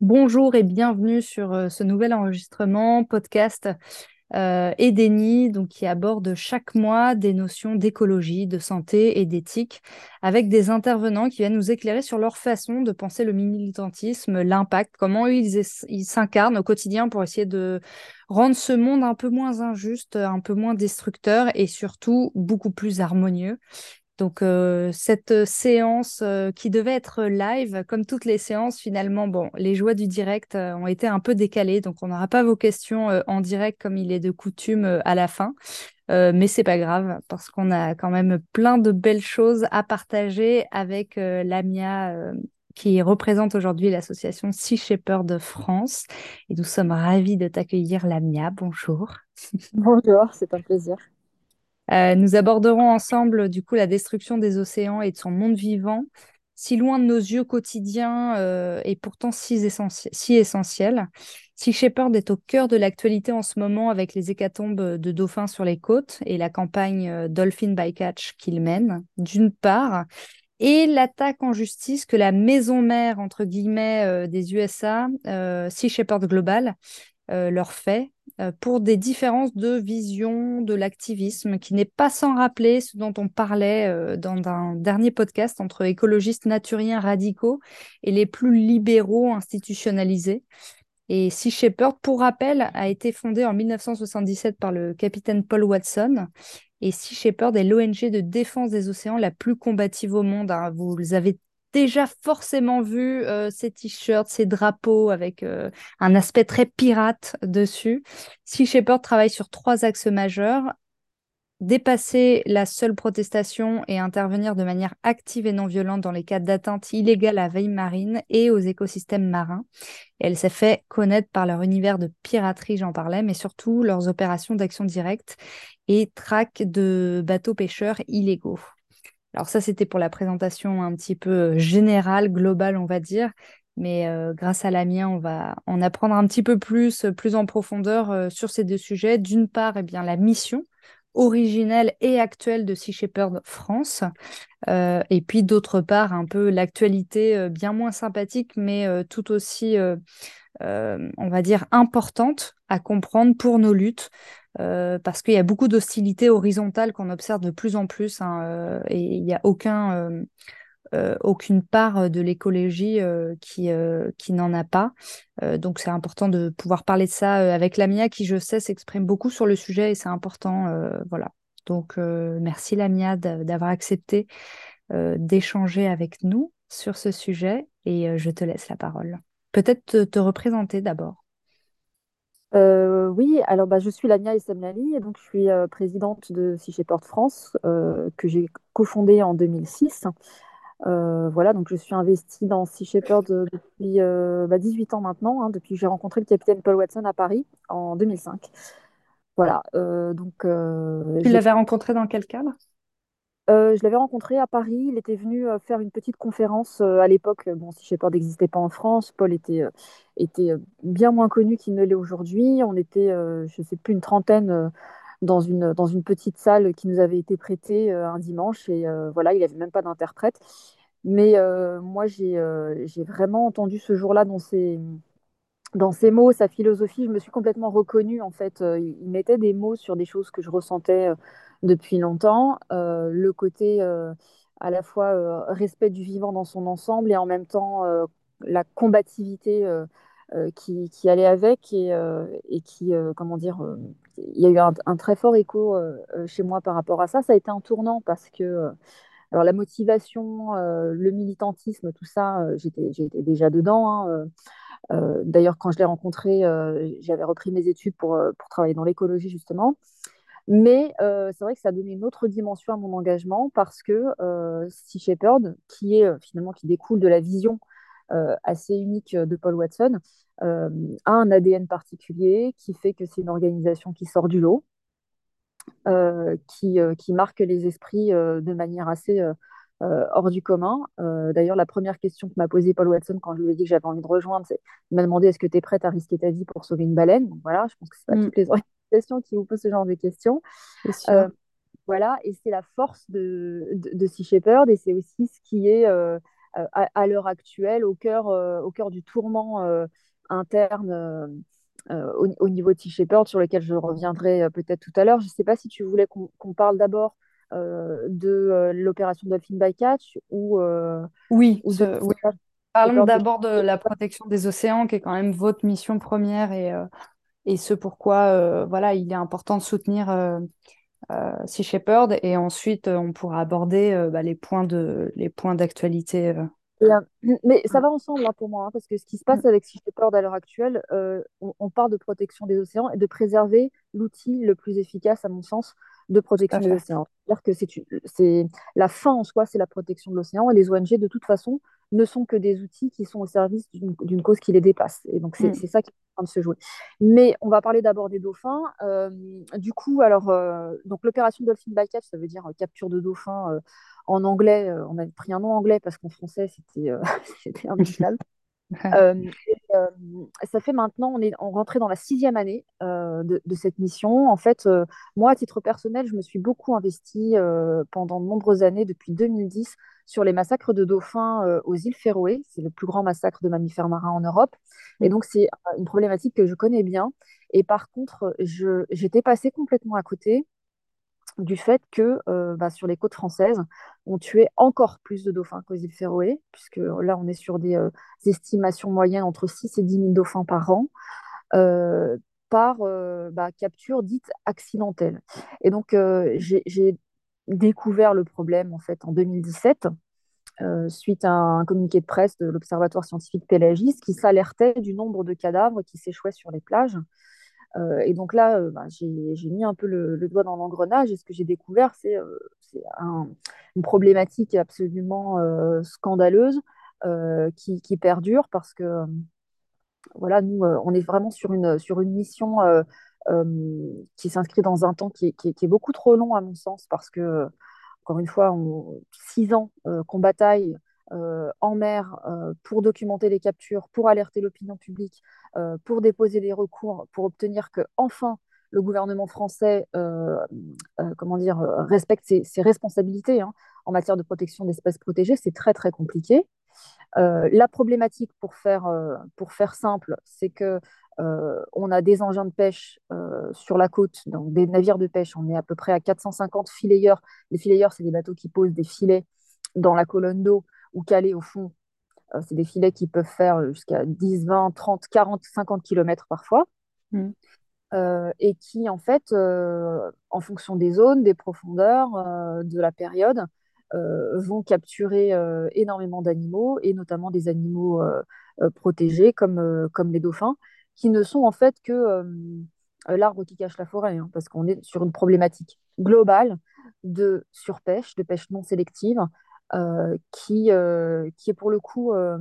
Bonjour et bienvenue sur euh, ce nouvel enregistrement podcast euh, donc qui aborde chaque mois des notions d'écologie, de santé et d'éthique, avec des intervenants qui viennent nous éclairer sur leur façon de penser le militantisme, l'impact, comment ils s'incarnent au quotidien pour essayer de rendre ce monde un peu moins injuste, un peu moins destructeur et surtout beaucoup plus harmonieux. Donc euh, cette euh, séance euh, qui devait être live, comme toutes les séances, finalement, bon, les joies du direct ont été un peu décalées, donc on n'aura pas vos questions en direct comme il est de coutume à la fin. mais c'est pas grave parce qu'on a quand même plein de belles choses à partager avec Lamia qui représente aujourd'hui l'association Sea Shepherd France. Et nous sommes ravis de t'accueillir, Lamia. Bonjour. Bonjour, c'est un plaisir. Euh, nous aborderons ensemble du coup la destruction des océans et de son monde vivant, si loin de nos yeux quotidiens euh, et pourtant si, si essentiel. Sea Shepherd est au cœur de l'actualité en ce moment avec les hécatombes de dauphins sur les côtes et la campagne euh, Dolphin Bycatch qu'il mène, d'une part, et l'attaque en justice que la maison mère, entre guillemets, des USA, Sea Shepherd Global, leur fait pour des différences de vision de l'activisme qui n'est pas sans rappeler ce dont on parlait euh, dans un dernier podcast entre écologistes naturiens radicaux et les plus libéraux institutionnalisés. Et Sea Shepherd, pour rappel, a été fondé en 1977 par le capitaine Paul Watson. Et Sea Shepherd est l'ONG de défense des océans la plus combative au monde. Hein. Vous avez déjà forcément vu euh, ces t-shirts, ces drapeaux avec euh, un aspect très pirate dessus. Sea Shepherd travaille sur trois axes majeurs. Dépasser la seule protestation et intervenir de manière active et non violente dans les cas d'atteinte illégale à veille marine et aux écosystèmes marins. elle s'est fait connaître par leur univers de piraterie, j'en parlais, mais surtout leurs opérations d'action directe et traque de bateaux pêcheurs illégaux. Alors ça, c'était pour la présentation un petit peu euh, générale, globale, on va dire. Mais euh, grâce à la mienne, on va en apprendre un petit peu plus, euh, plus en profondeur sur ces deux sujets. D'une part, eh bien, la mission originelle et actuelle de Sea Shepherd France. et puis d'autre part, un peu l'actualité bien moins sympathique, mais tout aussi, on va dire, importante à comprendre pour nos luttes. Euh, parce qu'il y a beaucoup d'hostilité horizontale qu'on observe de plus en plus hein, euh, et il n'y a aucun, euh, aucune part de l'écologie qui, qui n'en a pas. donc c'est important de pouvoir parler de ça avec Lamia qui, je sais, s'exprime beaucoup sur le sujet et c'est important. voilà. Donc merci Lamia d'avoir accepté d'échanger avec nous sur ce sujet et je te laisse la parole. Peut-être te représenter d'abord. Euh, oui, alors bah, je suis Lamia Essemlali et donc je suis euh, présidente de Sea Shepherd France euh, que j'ai cofondée en 2006. voilà, donc je suis investie dans Sea Shepherd depuis 18 bah, ans maintenant, hein, depuis que j'ai rencontré le capitaine Paul Watson à Paris en 2005. Voilà, donc. tu l'avais rencontré dans quel cadre? Je l'avais rencontré à Paris. Il était venu faire une petite conférence à l'époque. Bon, Sea Shepherd n'existait pas en France. Paul était était bien moins connu qu'il ne l'est aujourd'hui. On était, je ne sais plus, une trentaine dans une, dans une petite salle qui nous avait été prêtée un dimanche. Et voilà, il n'avait même pas d'interprète. Mais moi, j'ai j'ai vraiment entendu ce jour-là dans ses, dans ses mots, sa philosophie. Je me suis complètement reconnue, en fait. il mettait des mots sur des choses que je ressentais depuis longtemps. le côté à la fois respect du vivant dans son ensemble et en même temps la combativité euh, euh, qui, allait avec et, euh, qui, comment dire, il y a eu un, très fort écho chez moi par rapport à ça. Ça a été un tournant parce que alors la motivation, le militantisme, tout ça, j'étais, déjà dedans. Hein, d'ailleurs, quand je l'ai rencontré, j'avais repris mes études pour travailler dans l'écologie, justement. Mais c'est vrai que ça a donné une autre dimension à mon engagement parce que Sea Shepherd, qui est finalement qui découle de la vision euh, assez unique de Paul Watson, a un ADN particulier qui fait que c'est une organisation qui sort du lot, qui, qui, marque les esprits de manière assez hors du commun. D'ailleurs, la première question que m'a posée Paul Watson quand je lui ai dit que j'avais envie de rejoindre, c'est il m'a demandé est-ce que tu es prête à risquer ta vie pour sauver une baleine? Voilà, je pense que ce pas mm. toutes les qui vous posent ce genre de questions. voilà, et c'est la force de, de, Sea Shepherd et c'est aussi ce qui est à, l'heure actuelle au cœur, au cœur du tourment interne au, niveau de Sea Shepherd, sur lequel je reviendrai peut-être tout à l'heure. Je ne sais pas si tu voulais qu'on parle d'abord de l'opération Dolphin Bycatch ou, oui, ou Parlons d'abord de la protection des océans, qui est quand même votre mission première et, et ce pourquoi voilà, il est important de soutenir Sea Shepherd. Et ensuite, on pourra aborder bah, les points de les points d'actualité euh, mais ça va ensemble hein, pour moi, hein, parce que ce qui se passe avec Sea Shepherd à l'heure actuelle, euh, on, parle de protection des océans et de préserver l'outil le plus efficace, à mon sens, de protection des océans. C'est-à-dire que c'est la fin en soi, c'est la protection de l'océan, et les ONG, de toute façon, ne sont que des outils qui sont au service d'une cause qui les dépasse. Et donc, c'est mm. ça qui est en train de se jouer. Mais on va parler d'abord des dauphins. Euh, du coup, alors, donc l'opération Dolphin Bycatch, ça veut dire capture de dauphins en anglais, euh, on avait pris un nom anglais parce qu'en français, c'était euh, c'était. Euh, ça fait maintenant, on est on rentré dans la sixième année de, cette mission. En fait, moi, à titre personnel, je me suis beaucoup investie pendant de nombreuses années, depuis 2010, sur les massacres de dauphins aux îles Féroé. C'est le plus grand massacre de mammifères marins en Europe. Et donc, c'est une problématique que je connais bien. Et par contre, j'étais passée complètement à côté du fait que euh, bah, sur les côtes françaises, on tuait encore plus de dauphins qu'aux îles Féroé, puisque là, on est sur des, euh, estimations moyennes entre 6 et 10 000 dauphins par an, euh, par bah, capture dite accidentelle. Et donc, j'ai découvert le problème en fait en 2017. suite à un communiqué de presse de l'Observatoire scientifique pélagiste qui s'alertait du nombre de cadavres qui s'échouaient sur les plages euh, et donc là, euh, bah, j'ai mis un peu le, doigt dans l'engrenage et ce que j'ai découvert, c'est euh, une problématique absolument scandaleuse qui, perdure parce que voilà, nous, on est vraiment sur une, sur une mission qui s'inscrit dans un temps qui est, beaucoup trop long à mon sens parce que, encore une fois, six ans qu'on bataille euh, en mer euh, pour documenter les captures, pour alerter l'opinion publique, euh, pour déposer des recours, pour obtenir que enfin le gouvernement français comment dire, respecte ses, responsabilités hein, en matière de protection d'espèces protégées, c'est très très compliqué. la problématique, pour faire, pour faire simple, c'est que on a des engins de pêche sur la côte, donc des navires de pêche. On est à peu près à 450 filayeurs. Les filayeurs, c'est des bateaux qui posent des filets dans la colonne d'eau ou calés au fond. Euh, c'est des filets qui peuvent faire jusqu'à 10, 20, 30, 40, 50 km parfois. Mm. Euh, et qui, en fait, euh, en fonction des zones, des profondeurs, de la période, vont capturer énormément d'animaux, et notamment des animaux protégés comme, comme les dauphins, qui ne sont en fait que l'arbre qui cache la forêt, hein, parce qu'on est sur une problématique globale de surpêche, de pêche non sélective, euh, qui, euh, qui est pour le coup euh,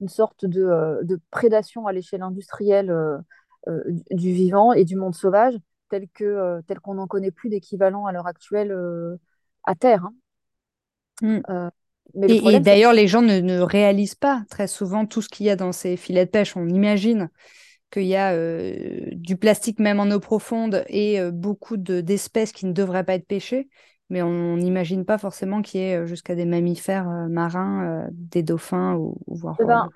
une sorte de, de prédation à l'échelle industrielle du vivant et du monde sauvage, tel qu'on n'en connaît plus d'équivalent à l'heure actuelle à terre. Hein. Mm. Mais et, d'ailleurs, les gens ne, ne, réalisent pas très souvent tout ce qu'il y a dans ces filets de pêche. On imagine qu'il y a du plastique même en eau profonde et beaucoup d'espèces qui ne devraient pas être pêchées mais on n'imagine pas forcément qu'il y ait euh, jusqu'à des mammifères euh, marins, euh, des dauphins ou, voire. Eh ben,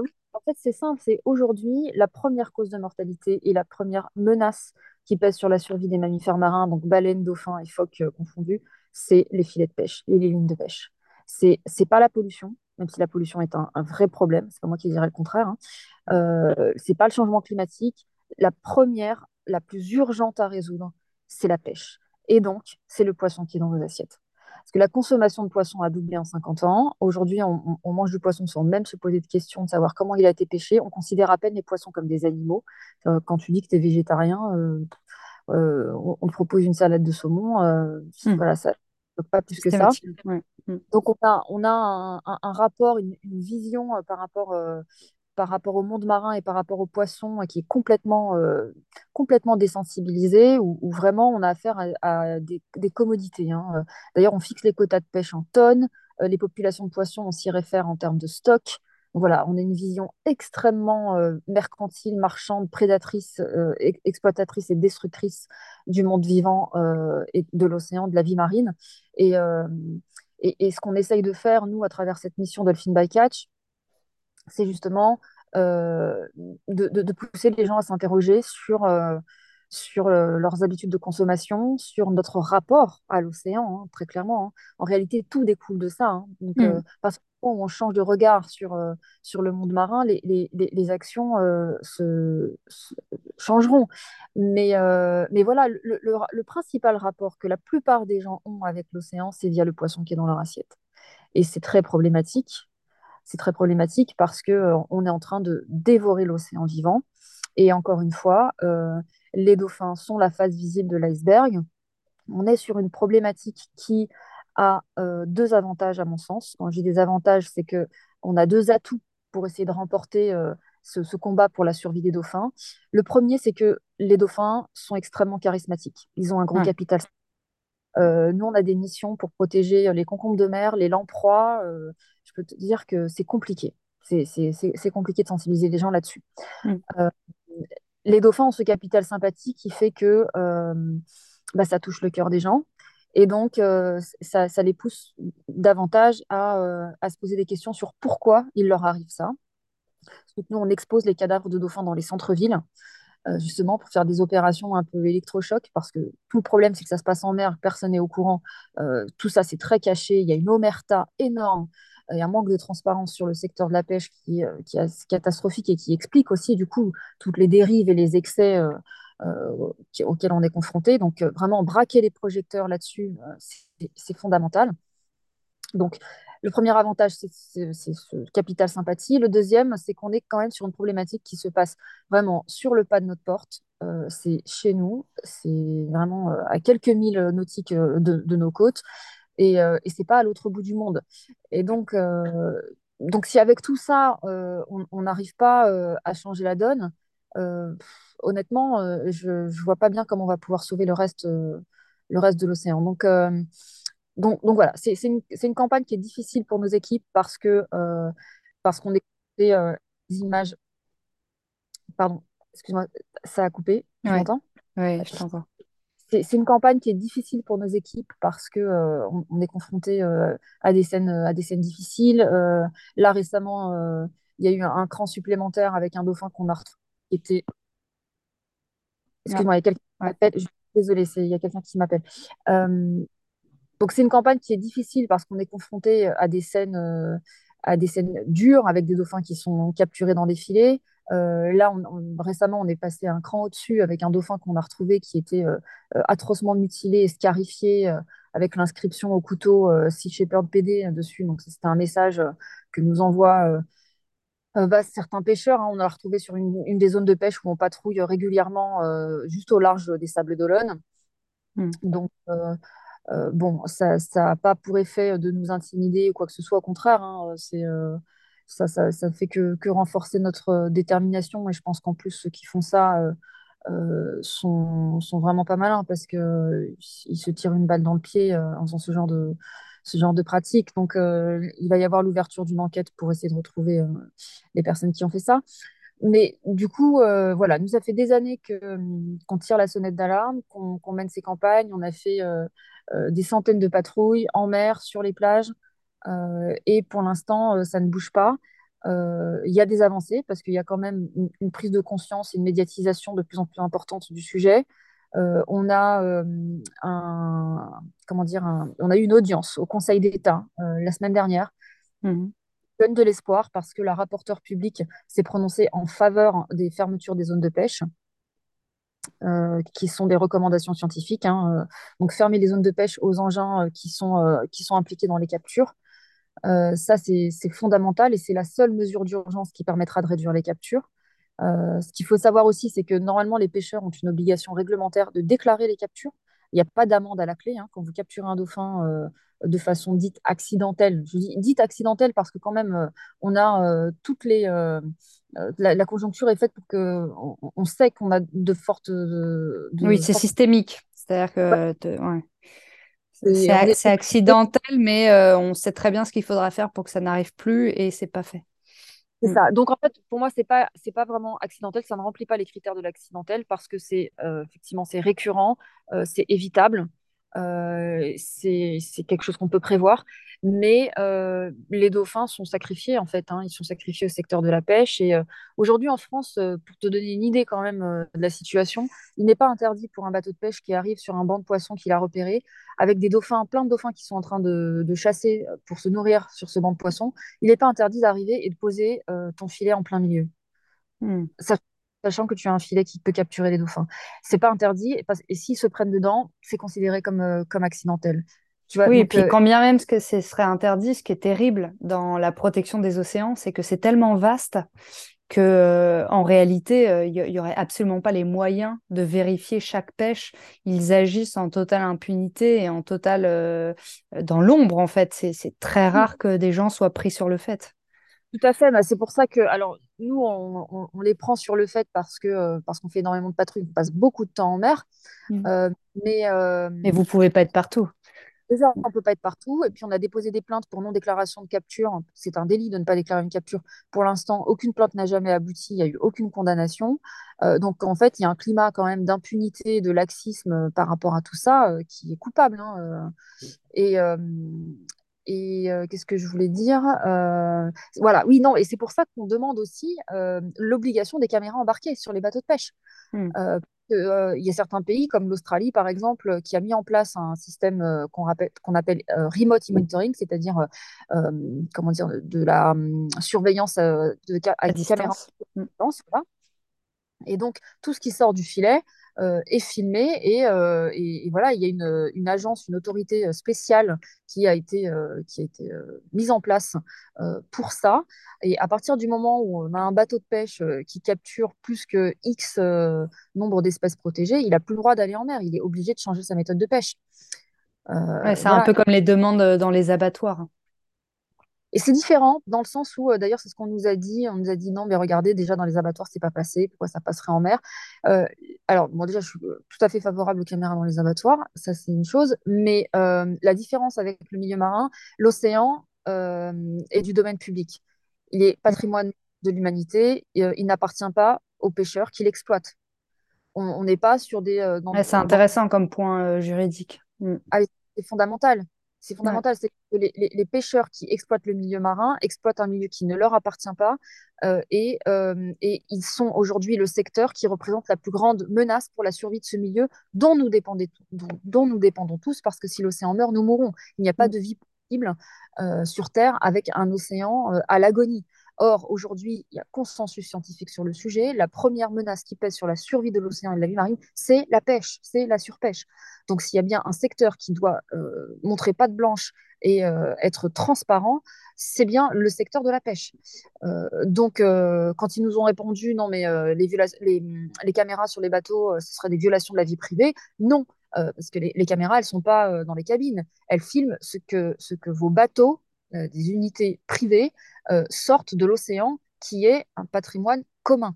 oui, en fait, c'est simple. C'est aujourd'hui la première cause de mortalité et la première menace qui pèse sur la survie des mammifères marins, donc baleines, dauphins et phoques confondus, c'est les filets de pêche et les lignes de pêche. C'est c'est pas la pollution, même si la pollution est un, vrai problème. C'est pas moi qui dirais le contraire. Hein. Euh, c'est pas le changement climatique. La première, la plus urgente à résoudre, c'est la pêche. Et donc, c'est le poisson qui est dans nos assiettes. Parce que la consommation de poisson a doublé en 50 ans. Aujourd'hui, on, mange du poisson sans même se poser de questions de savoir comment il a été pêché. On considère à peine les poissons comme des animaux. Euh, quand tu dis que tu es végétarien, euh, euh, on, te propose une salade de saumon. Hmm. Voilà, ça pas plus que ça. Hmm. Donc, on a, on a un, rapport, une, vision par rapport par rapport au monde marin et par rapport aux poissons qui est complètement, euh, complètement désensibilisé, où, vraiment on a affaire à, des, commodités. Hein. D'ailleurs, on fixe les quotas de pêche en tonnes, euh, les populations de poissons, on s'y réfère en termes de stock. Voilà, on a une vision extrêmement euh, mercantile, marchande, prédatrice, exploitatrice et destructrice du monde vivant et de l'océan, de la vie marine. Et, et, ce qu'on essaye de faire, nous, à travers cette mission Dolphin by Catch, c'est justement de, de, pousser les gens à s'interroger sur sur euh, leurs habitudes de consommation, sur notre rapport à l'océan, hein, très clairement. Hein. En réalité, tout découle de ça. Hein. Donc, mm. euh, parce on change de regard sur, euh, sur le monde marin, les, les, les actions se, changeront. Mais, mais voilà, le, le, le, principal rapport que la plupart des gens ont avec l'océan, c'est via le poisson qui est dans leur assiette. Et c'est très problématique. C'est très problématique parce que on est en train de dévorer l'océan vivant. Et encore une fois, les dauphins sont la face visible de l'iceberg. On est sur une problématique qui a euh, deux avantages à mon sens. Quand je dis des avantages, c'est que on a deux atouts pour essayer de remporter euh, ce, combat pour la survie des dauphins. Le premier, c'est que les dauphins sont extrêmement charismatiques. Ils ont un gros capital. Euh, nous, on a des missions pour protéger les concombres de mer, les lamproies. je peux te dire que c'est compliqué. C'est compliqué de sensibiliser les gens là-dessus. Mm les dauphins ont ce capital sympathie qui fait que euh, bah, ça touche le cœur des gens. Et donc, euh, ça, les pousse davantage euh, à, se poser des questions sur pourquoi il leur arrive ça. nous, on expose les cadavres de dauphins dans les centres-villes, justement pour faire des opérations un peu électrochocs, parce que tout le problème, c'est que ça se passe en mer, personne n'est au courant. tout ça, c'est très caché. Il y a une omerta énorme il y a un manque de transparence sur le secteur de la pêche euh, qui est catastrophique et qui explique aussi du coup toutes les dérives et les excès euh, euh, auxquels on est confronté. Donc vraiment braquer les projecteurs là-dessus, c'est fondamental. Donc le premier avantage, c'est ce capital sympathie. Le deuxième, c'est qu'on est quand même sur une problématique qui se passe vraiment sur le pas de notre porte. c'est chez nous, c'est vraiment à quelques milles nautiques de nos côtes et, euh, et c'est pas à l'autre bout du monde. Et donc, euh, donc si avec tout ça, euh, on n'arrive pas à changer la donne, honnêtement, je ne vois pas bien comment on va pouvoir sauver le reste, le reste de l'océan. Donc, donc, donc, voilà, c'est une, une, campagne qui est difficile pour nos équipes parce que parce qu'on est des images. Pardon, excuse-moi, ça a coupé. Tu m'entends? Oui, je t'entends c'est une campagne qui est difficile pour nos équipes parce que euh, on, est confronté euh, à des scènes à des scènes difficiles. Euh, là récemment, il y a eu un, cran supplémentaire avec un dauphin qu'on a retrouvé était. Excuse-moi, il y a quelqu'un qui m'appelle. Désolée, il y a quelqu'un qui m'appelle. donc c'est une campagne qui est difficile parce qu'on est confronté à des scènes à des scènes dures avec des dauphins qui sont capturés dans des filets. Euh, là, récemment, on est passé un cran au-dessus avec un dauphin qu'on a retrouvé qui était euh, euh, atrocement mutilé et scarifié avec l'inscription au couteau Sea Shepherd PD dessus. Donc, c'était un message que nous envoient bah, certains pêcheurs. Hein. on a retrouvé sur une, des zones de pêche où on patrouille régulièrement juste au large des Sables d'Olonne. Hmm. Donc, bon, ça n'a pas pour effet de nous intimider ou quoi que ce soit. Au contraire, hein, c'est ça, ça, ça fait que, que, renforcer notre euh, détermination. Et je pense qu'en plus, ceux qui font ça euh, euh, sont, sont, vraiment pas malins parce qu'ils se tirent une balle dans le pied en faisant ce genre de, ce genre de pratique. Donc, il va y avoir l'ouverture d'une enquête pour essayer de retrouver les personnes qui ont fait ça. Mais du coup, voilà, nous, ça fait des années qu'on tire la sonnette d'alarme, qu'on mène ces campagnes. On a fait des centaines de patrouilles en mer, sur les plages. Euh, et pour l'instant, euh, ça ne bouge pas. Euh, il y a des avancées parce qu'il y a quand même une, prise de conscience et une médiatisation de plus en plus importante du sujet. On a un, comment dire, on a eu une audience au Conseil d'État la semaine dernière. Mmh. Donne de l'espoir parce que la rapporteure publique s'est prononcée en faveur des fermetures des zones de pêche. qui sont des recommandations scientifiques. Hein, donc fermer les zones de pêche aux engins qui, sont, qui sont impliqués dans les captures. Euh, ça, c'est fondamental et c'est la seule mesure d'urgence qui permettra de réduire les captures. Euh, ce qu'il faut savoir aussi, c'est que normalement, les pêcheurs ont une obligation réglementaire de déclarer les captures. Il n'y a pas d'amende à la clé hein, quand vous capturez un dauphin euh, de façon dite accidentelle. Je dis dite accidentelle parce que quand même, on a toutes les... La, conjoncture est faite pour que on, sait qu'on a de fortes... oui, c'est systémique. C'est-à-dire que... C'est accidentel, mais euh, on sait très bien ce qu'il faudra faire pour que ça n'arrive plus et c'est pas fait. C'est mm. ça. Donc en fait, pour moi, c'est pas c'est pas vraiment accidentel. Ça ne remplit pas les critères de l'accidentel parce que c'est euh, effectivement c'est récurrent, euh, c'est évitable. Euh, c'est quelque chose qu'on peut prévoir. Mais euh, les dauphins sont sacrifiés, en fait. hein. Ils sont sacrifiés au secteur de la pêche. Et euh, aujourd'hui, en France, pour te donner une idée quand même de la situation, il n'est pas interdit pour un bateau de pêche qui arrive sur un banc de poissons qu'il a repéré, avec des dauphins, plein de dauphins qui sont en train de, de chasser pour se nourrir sur ce banc de poissons. Il n'est pas interdit d'arriver et de poser ton filet en plein milieu Hmm. sach- sachant que tu as un filet qui peut capturer les dauphins. C'est pas interdit, et, et s'ils se prennent dedans, c'est considéré comme, euh, comme accidentel. Tu vois, Oui, et puis euh, quand bien même ce que ce serait interdit, ce qui est terrible dans la protection des océans, c'est que c'est tellement vaste que euh, en réalité, euh, il y, y aurait absolument pas les moyens de vérifier chaque pêche. Ils agissent en totale impunité et en totale euh, dans l'ombre, en fait. C'est, très rare que des gens soient pris sur le fait. Tout à fait, bah, c'est pour ça que, alors, nous, on, on- on les prend sur le fait parce que, euh, parce qu'on fait énormément de patrouilles, on passe beaucoup de temps en mer, Mm. euh, mais euh, Mais vous pouvez pas être partout. déjà, on peut pas être partout, et puis on a déposé des plaintes pour non-déclaration de capture. C'est un délit de ne pas déclarer une capture. Pour l'instant, aucune plainte n'a jamais abouti, il n'y a eu aucune condamnation. Euh, donc, en fait, il y a un climat quand même d'impunité, de laxisme par rapport à tout ça, qui est coupable. hein. Et, et euh, qu'est-ce que je voulais dire? Euh, voilà, oui, non, et c'est pour ça qu'on demande aussi euh, l'obligation des caméras embarquées sur les bateaux de pêche. Mm. Euh, euh, il y a certains pays, comme l'Australie par exemple, qui a mis en place un système qu'on appelle remote monitoring, c'est-à-dire comment dire, de la hum, surveillance de, avec des caméras. distance. Mm. Voilà. Et donc, tout ce qui sort du filet euh, est filmé et, euh, et- et voilà, il y a une, une agence, une autorité euh, spéciale qui a été, euh, qui a été mise en place pour ça. Et à partir du moment où on a un bateau de pêche qui capture plus que X nombre d'espèces protégées, il n'a plus le droit d'aller en mer. Il est obligé de changer sa méthode de pêche. Ouais, c'est un peu comme les demandes dans les abattoirs. Et c'est différent dans le sens où, euh, d'ailleurs, c'est ce qu'on nous a dit. On nous a dit non, mais regardez, déjà dans les abattoirs, c'est pas passé. Pourquoi ça passerait en mer? Euh, alors, bon, déjà, je suis euh, tout à fait favorable aux caméras dans les abattoirs. Ça, c'est une chose. Mais euh, la différence avec le milieu marin, l'océan euh, est du domaine public. Il est patrimoine de l'humanité. il n'appartient pas aux pêcheurs qui l'exploitent. On n'est pas sur des. Ouais, c'est intéressant comme point juridique. Mm. ah, c'est fondamental. C'est Ouais. fondamental. C'est que les, les- les pêcheurs qui exploitent le milieu marin exploitent un milieu qui ne leur appartient pas. euh, et, euh, et ils sont aujourd'hui le secteur qui représente la plus grande menace pour la survie de ce milieu dont nous, dépendez- dont, dont nous dépendons tous, parce que si l'océan meurt, nous mourrons. Il n'y a pas Mm. de vie possible euh, sur Terre avec un océan à l'agonie. Or, aujourd'hui, il y a consensus scientifique sur le sujet. La première menace qui pèse sur la survie de l'océan et de la vie marine, c'est la pêche, c'est la surpêche. Donc, s'il y a bien un secteur qui doit euh, montrer patte blanche et euh, être transparent, c'est bien le secteur de la pêche. Euh, donc, quand ils nous ont répondu, non, mais les, caméras sur les bateaux, ce serait des violations de la vie privée, non, parce que les, caméras, elles sont pas dans les cabines. Elles filment ce que, ce que vos bateaux, des unités privées, euh, sortent de l'océan, qui est un patrimoine commun.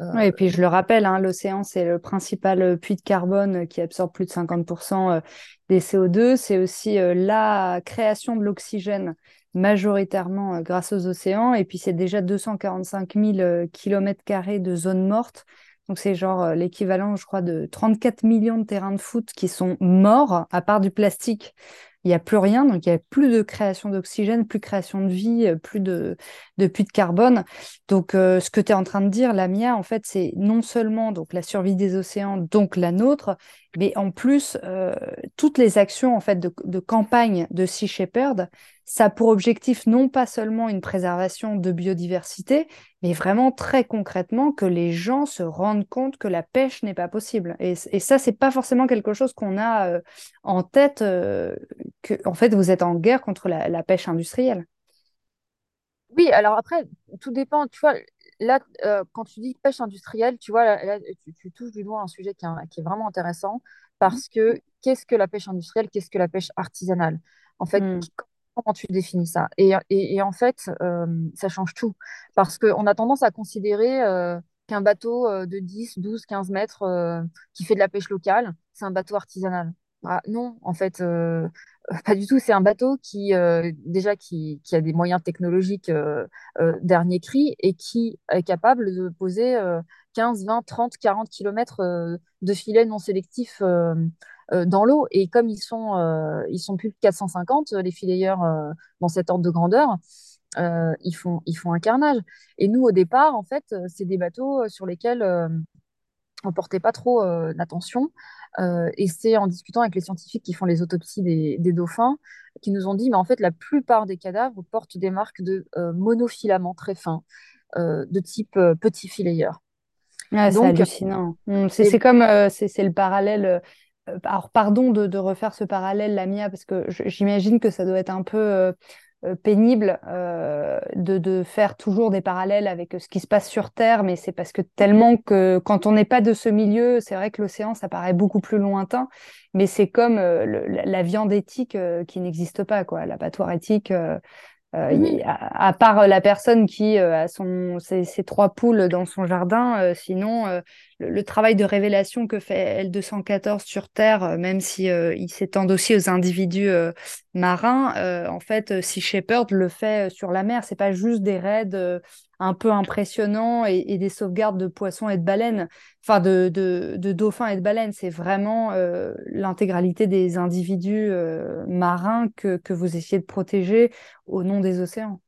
Euh, et puis je le rappelle, hein, l'océan, c'est le principal euh, puits de carbone euh, qui absorbe plus de 50% euh, des CO2. C'est aussi euh, la création de l'oxygène majoritairement euh, grâce aux océans. Et puis c'est déjà 245 000 euh, kilomètres carrés de zones mortes. Donc c'est genre euh, l'équivalent, je crois, de 34 millions de terrains de foot qui sont morts, à part du plastique. Il n'y a plus rien, donc il n'y a plus de création d'oxygène, plus de création de vie, euh, plus de, puits de carbone. Donc, euh, ce que tu es en train de dire, Lamia, en fait, c'est non seulement donc la survie des océans, donc la nôtre, mais en plus euh, toutes les actions en fait de, de campagne de Sea Shepherd, ça a pour objectif non pas seulement une préservation de biodiversité, mais vraiment très concrètement que les gens se rendent compte que la pêche n'est pas possible. Et, et ça, c'est pas forcément quelque chose qu'on a euh, en tête. euh, que, en fait, vous êtes en guerre contre la, la pêche industrielle. Oui, alors après, tout dépend. Tu vois, là, euh, quand tu dis pêche industrielle, tu vois, là, là, tu, tu touches du doigt un sujet qui est, qui est vraiment intéressant parce que qu'est-ce que la pêche industrielle, qu'est-ce que la pêche artisanale? En fait, Mm. Comment tu définis ça? Et, en fait, euh, ça change tout parce qu'on a tendance à considérer euh, qu'un bateau euh, de 10, 12, 15 mètres qui fait de la pêche locale, c'est un bateau artisanal. Ah, non, en fait, euh, pas du tout. C'est un bateau qui, euh, déjà, qui, a des moyens technologiques euh, euh, dernier cri et qui est capable de poser euh, 15, 20, 30, 40 kilomètres de filets non sélectifs dans l'eau. Et comme ils sont, sont plus de 450, les fileyeurs euh, dans cet ordre de grandeur, ils font, un carnage. Et nous, au départ, en fait, c'est des bateaux sur lesquels on portait pas trop euh, d'attention. Euh, et c'est en discutant avec les scientifiques qui font les autopsies des, des dauphins qui nous ont dit, mais en fait, la plupart des cadavres portent des marques de euh, monofilaments très fins, de type petit fileyeur. Ouais, c'est hallucinant. Mm, C'est et- comme, c'est le parallèle. alors, pardon de, de refaire ce parallèle, Lamia, parce que j'imagine que ça doit être un peu pénible euh, de, de faire toujours des parallèles avec ce qui se passe sur Terre, mais c'est parce que tellement que quand on n'est pas de ce milieu, c'est vrai que l'océan, ça paraît beaucoup plus lointain, mais c'est comme euh, la, viande éthique euh, qui n'existe pas, quoi, l'abattoir éthique. Euh, euh, y- à, à part la personne qui euh, a son, ses, ses trois poules dans son jardin, euh, sinon euh, le, le travail de révélation que fait L214 sur Terre, euh, même si euh, il s'étend aussi aux individus euh, marins, euh, en fait, euh, Sea Shepherd le fait euh, sur la mer. C'est pas juste des raids euh, un peu impressionnants et, et des sauvegardes de poissons et de baleines, enfin de, de, de dauphins et de baleines. C'est vraiment euh, l'intégralité des individus euh, marins que, que vous essayez de protéger au nom des océans.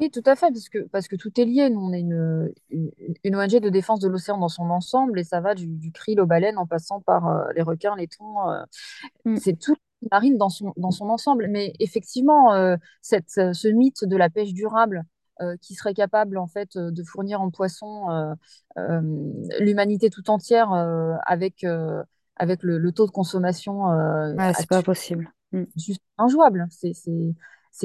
Oui, tout à fait, parce que, parce que tout est lié. Nous, on est une, une, une ONG de défense de l'océan dans son ensemble, et ça va du, du krill aux baleines en passant par euh, les requins, les thons. Mm. c'est tout marine dans son, dans son ensemble. Mais effectivement, cette, ce mythe de la pêche durable euh, qui serait capable en fait euh, de fournir en poisson euh, l'humanité tout entière avec, avec le, le taux de consommation Ouais, c'est pas possible. Mm. juste injouable. C'est,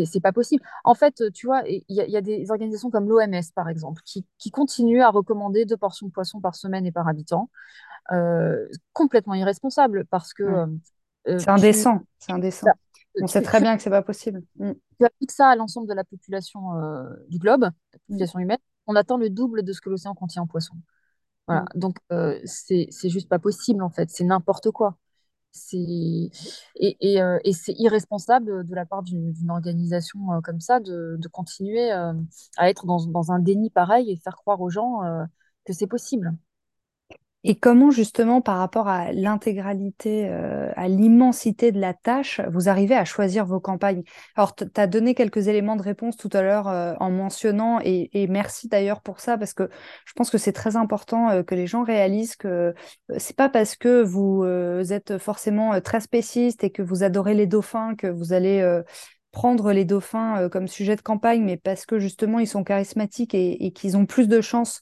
c'est, pas possible. En fait, tu vois, il y a, il y a des organisations comme l'OMS, par exemple, qui, qui continuent à recommander deux portions de poisson par semaine et par habitant. Euh, complètement irresponsable parce que euh, euh, C'est tu, indécent, c'est indécent. On sait très bien que c'est pas possible. Mm. tu appliques ça à l'ensemble de la population euh, du globe, la Mm. population humaine, on attend le double de ce que l'océan contient en poisson. Voilà. Mm. Donc, euh, c'est, juste pas possible, en fait. C'est n'importe quoi. C'est et, et, euh, et c'est irresponsable de la part d'une organisation euh, comme ça de, de continuer à être dans, dans un déni pareil et faire croire aux gens que c'est possible. Et comment justement par rapport à l'intégralité, euh, à l'immensité de la tâche, vous arrivez à choisir vos campagnes? Alors, tu as donné quelques éléments de réponse tout à l'heure euh, en mentionnant, et, merci d'ailleurs pour ça, parce que je pense que c'est très important euh, que les gens réalisent que c'est pas parce que vous êtes forcément très spéciste et que vous adorez les dauphins que vous allez prendre les dauphins comme sujet de campagne, mais parce que justement ils sont charismatiques et, et qu'ils ont plus de chances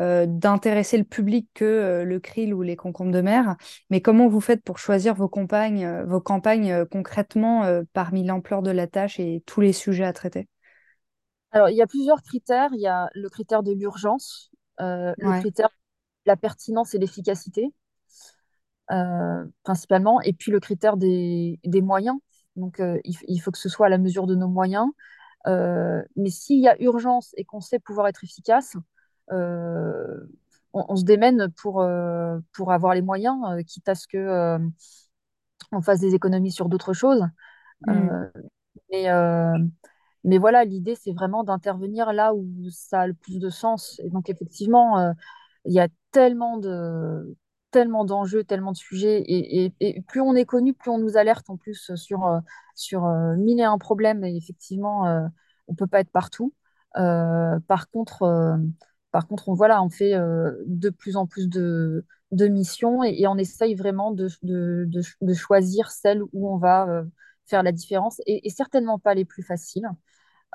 euh, d'intéresser le public que euh, le krill ou les concombres de mer. Mais comment vous faites pour choisir vos campagnes, euh, vos campagnes concrètement parmi l'ampleur de la tâche et tous les sujets à traiter? Alors, il y a plusieurs critères. Il y a le critère de l'urgence, le critère de la pertinence et l'efficacité, principalement, et puis le critère des, des moyens. Donc, il, il faut que ce soit à la mesure de nos moyens. Euh, mais s'il y a urgence et qu'on sait pouvoir être efficace, on, on se démène pour, euh, pour avoir les moyens, euh, quitte à ce que, euh, on fasse des économies sur d'autres choses. Mm. Euh, mais, euh, mais voilà, l'idée, c'est vraiment d'intervenir là où ça a le plus de sens. Et donc, effectivement, euh, il y a tellement de, tellement d'enjeux, tellement de sujets. Et, et- et plus on est connu, plus on nous alerte en plus sur, euh, sur euh, mille et un problèmes. Et effectivement, euh, on peut pas être partout. Euh, par contre, euh, par contre, on, voilà, on fait euh, de plus en plus de, de missions et, et on essaye vraiment de, de, de, de choisir celles où on va euh, faire la différence et, et certainement pas les plus faciles.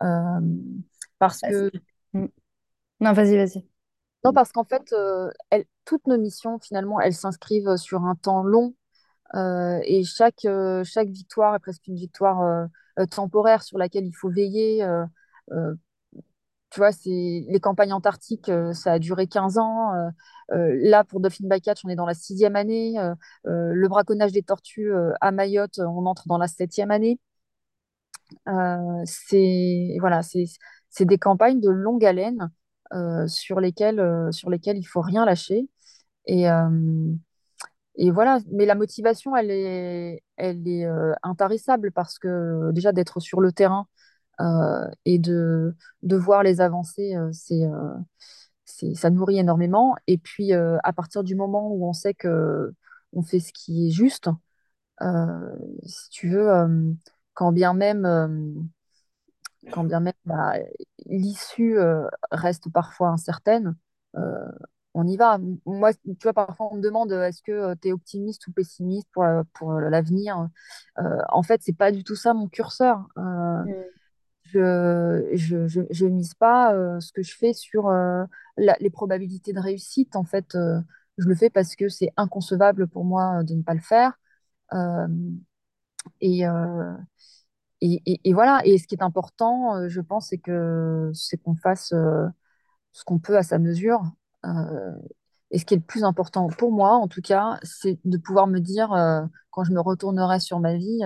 Euh, parce que Mm. Non, vas-y, vas-y. Non, parce qu'en fait, euh, elles- toutes nos missions, finalement, elles s'inscrivent sur un temps long euh, et chaque, euh, chaque victoire est presque une victoire temporaire sur laquelle il faut veiller. Tu vois, c'est les campagnes antarctiques, euh, ça a duré 15 ans. euh, euh, là, pour Dolphin Bycatch, on est dans la sixième année. le braconnage des tortues à Mayotte, on entre dans la septième année. C'est voilà, c'est des campagnes de longue haleine sur lesquelles sur lesquelles il faut rien lâcher. Et, et voilà, mais la motivation, elle est elle est intarissable parce que déjà d'être sur le terrain et de de voir les avancées, euh, euh, c'est ça nourrit énormément. Et puis euh, à partir du moment où on sait que on fait ce qui est juste. Euh, si tu veux, euh, quand bien même, euh, quand bien même bah, l'issue euh, reste parfois incertaine, euh, on y va. Moi, tu vois, parfois on me demande est-ce que tu es optimiste ou pessimiste pour, pour l'avenir? Euh, en fait, c'est pas du tout ça mon curseur. Euh, Mm. Je, je, je, mise pas euh, ce que je fais sur euh, les probabilités de réussite. En fait, euh, je le fais parce que c'est inconcevable pour moi de ne pas le faire. Et, et, et- voilà. Et ce qui est important, je pense, c'est que c'est qu'on fasse ce qu'on peut à sa mesure. Et ce qui est le plus important pour moi, en tout cas, c'est de pouvoir me dire, quand je me retournerai sur ma vie,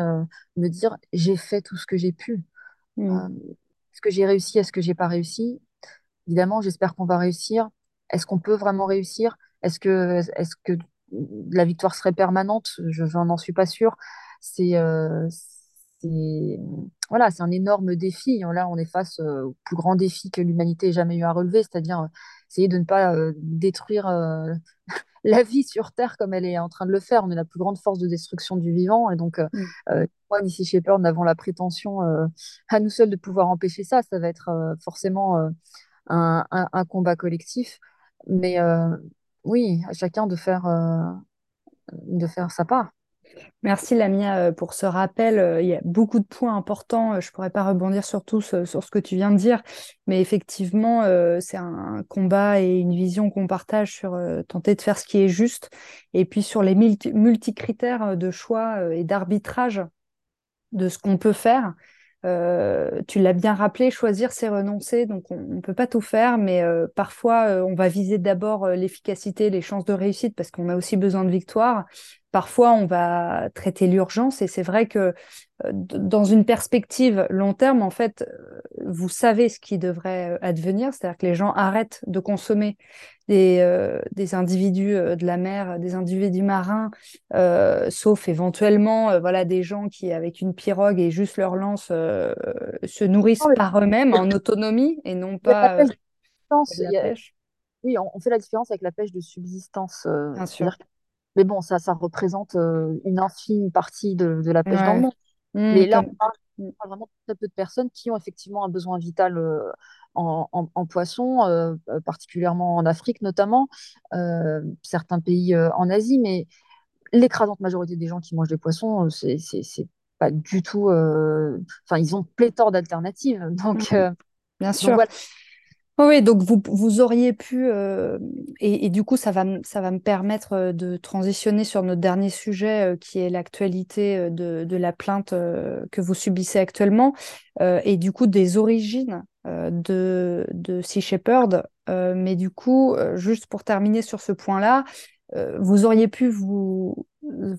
me dire, j'ai fait tout ce que j'ai pu. Euh, est-ce que j'ai réussi, est-ce que j'ai pas réussi? Évidemment, j'espère qu'on va réussir. Est-ce qu'on peut vraiment réussir? Est-ce que, est-ce que la victoire serait permanente? Je, je n'en suis pas sûre. C'est, euh, voilà, c'est un énorme défi. Là, on est face euh, au plus grand défi que l'humanité ait jamais eu à relever, c'est-à-dire essayer de ne pas détruire la vie sur Terre comme elle est en train de le faire. On est la plus grande force de destruction du vivant. Et donc, euh, Mm. euh, moi, Missy Shepherd, n'avons la prétention euh, à nous seuls de pouvoir empêcher ça. Ça va être euh, forcément un, un- un combat collectif. Mais oui, à chacun de faire, de faire sa part. Merci Lamia euh, pour ce rappel. Euh, Il y a beaucoup de points importants. Euh, Je pourrais pas rebondir sur tout ce- sur ce que tu viens de dire, mais effectivement, c'est un combat et une vision qu'on partage sur tenter de faire ce qui est juste, et puis sur les multi- multicritères de choix et d'arbitrage de ce qu'on peut faire. Tu l'as bien rappelé, choisir, c'est renoncer. Donc, on ne peut pas tout faire, mais parfois, on va viser d'abord l'efficacité, les chances de réussite, parce qu'on a aussi besoin de victoire. Parfois, on va traiter l'urgence, et c'est vrai que euh, dans une perspective long terme, en fait, euh, vous savez ce qui devrait euh, advenir, c'est-à-dire que les gens arrêtent de consommer des, euh, des individus de la mer, des individus marins euh, sauf éventuellement euh, voilà, des gens qui, avec une pirogue et juste leur lance, se nourrissent par eux-mêmes en autonomie et non pas la pêche, oui, on, fait la différence avec la pêche de subsistance. bien sûr. Mais bon, ça, ça représente euh, une infime partie de, de la pêche dans le monde. Mmh, Mais là, on parle parle vraiment de très peu de personnes qui ont effectivement un besoin vital euh, en, en, en poisson, euh, particulièrement en Afrique notamment, certains pays en Asie, mais l'écrasante majorité des gens qui mangent des poissons, c'est pas du tout. Enfin, ils ont pléthore d'alternatives. Donc, mmh, bien donc sûr. voilà. Oui, donc vous, vous auriez pu, euh, et, et du coup, ça va, me- ça va me permettre euh, de transitionner sur notre dernier sujet, euh, qui est l'actualité euh, de, de la plainte euh, que vous subissez actuellement, euh, et du coup des origines euh, de, de Sea Shepherd. Euh, mais du coup, euh, juste pour terminer sur ce point-là, vous auriez pu vous,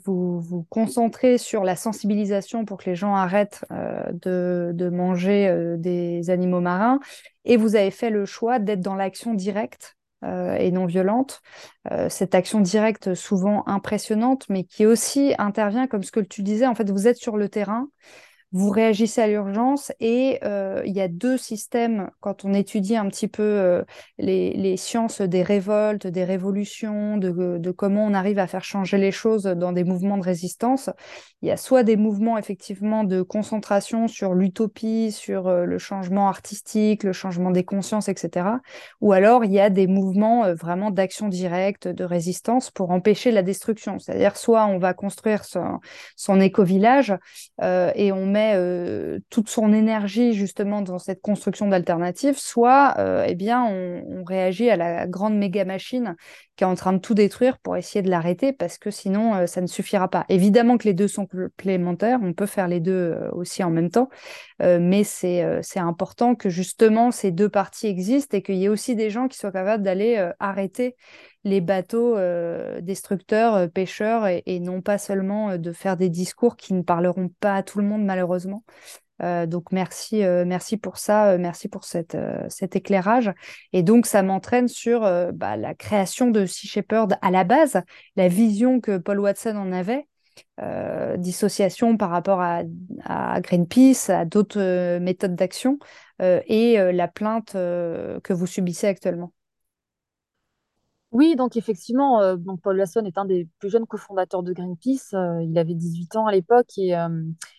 vous, concentrer sur la sensibilisation pour que les gens arrêtent euh, de, de manger euh, des animaux marins et vous avez fait le choix d'être dans l'action directe euh, et non violente. Euh, cette action directe souvent impressionnante, mais qui aussi intervient, comme ce que tu disais, en fait, vous êtes sur le terrain, vous réagissez à l'urgence et euh, il y a deux systèmes quand on étudie un petit peu euh, les, sciences des révoltes, des révolutions, de, comment on arrive à faire changer les choses dans des mouvements de résistance. Il y a soit des mouvements effectivement de concentration sur l'utopie, sur euh, le changement artistique, le changement des consciences, etc. Ou alors il y a des mouvements vraiment d'action directe, de résistance pour empêcher la destruction. C'est-à-dire soit on va construire son, son éco-village et on met euh, toute son énergie justement dans cette construction d'alternatives, soit euh, eh bien on, réagit à la grande méga machine qui est en train de tout détruire pour essayer de l'arrêter parce que sinon euh, ça ne suffira pas. Évidemment que les deux sont complémentaires, on peut faire les deux aussi en même temps, mais c'est important que justement ces deux parties existent et qu'il y ait aussi des gens qui soient capables d'aller arrêter les bateaux euh, destructeurs, euh, pêcheurs, et, non pas seulement euh, de faire des discours qui ne parleront pas à tout le monde malheureusement. Donc merci, merci pour ça, merci pour cette, cet éclairage. Et donc ça m'entraîne sur bah, la création de Sea Shepherd à la base, la vision que Paul Watson en avait, dissociation par rapport à, Greenpeace, à d'autres méthodes d'action, et la plainte que vous subissez actuellement. Oui, donc effectivement, euh, donc Paul Lasson est un des plus jeunes cofondateurs de Greenpeace. Euh, il avait 18 ans à l'époque et euh,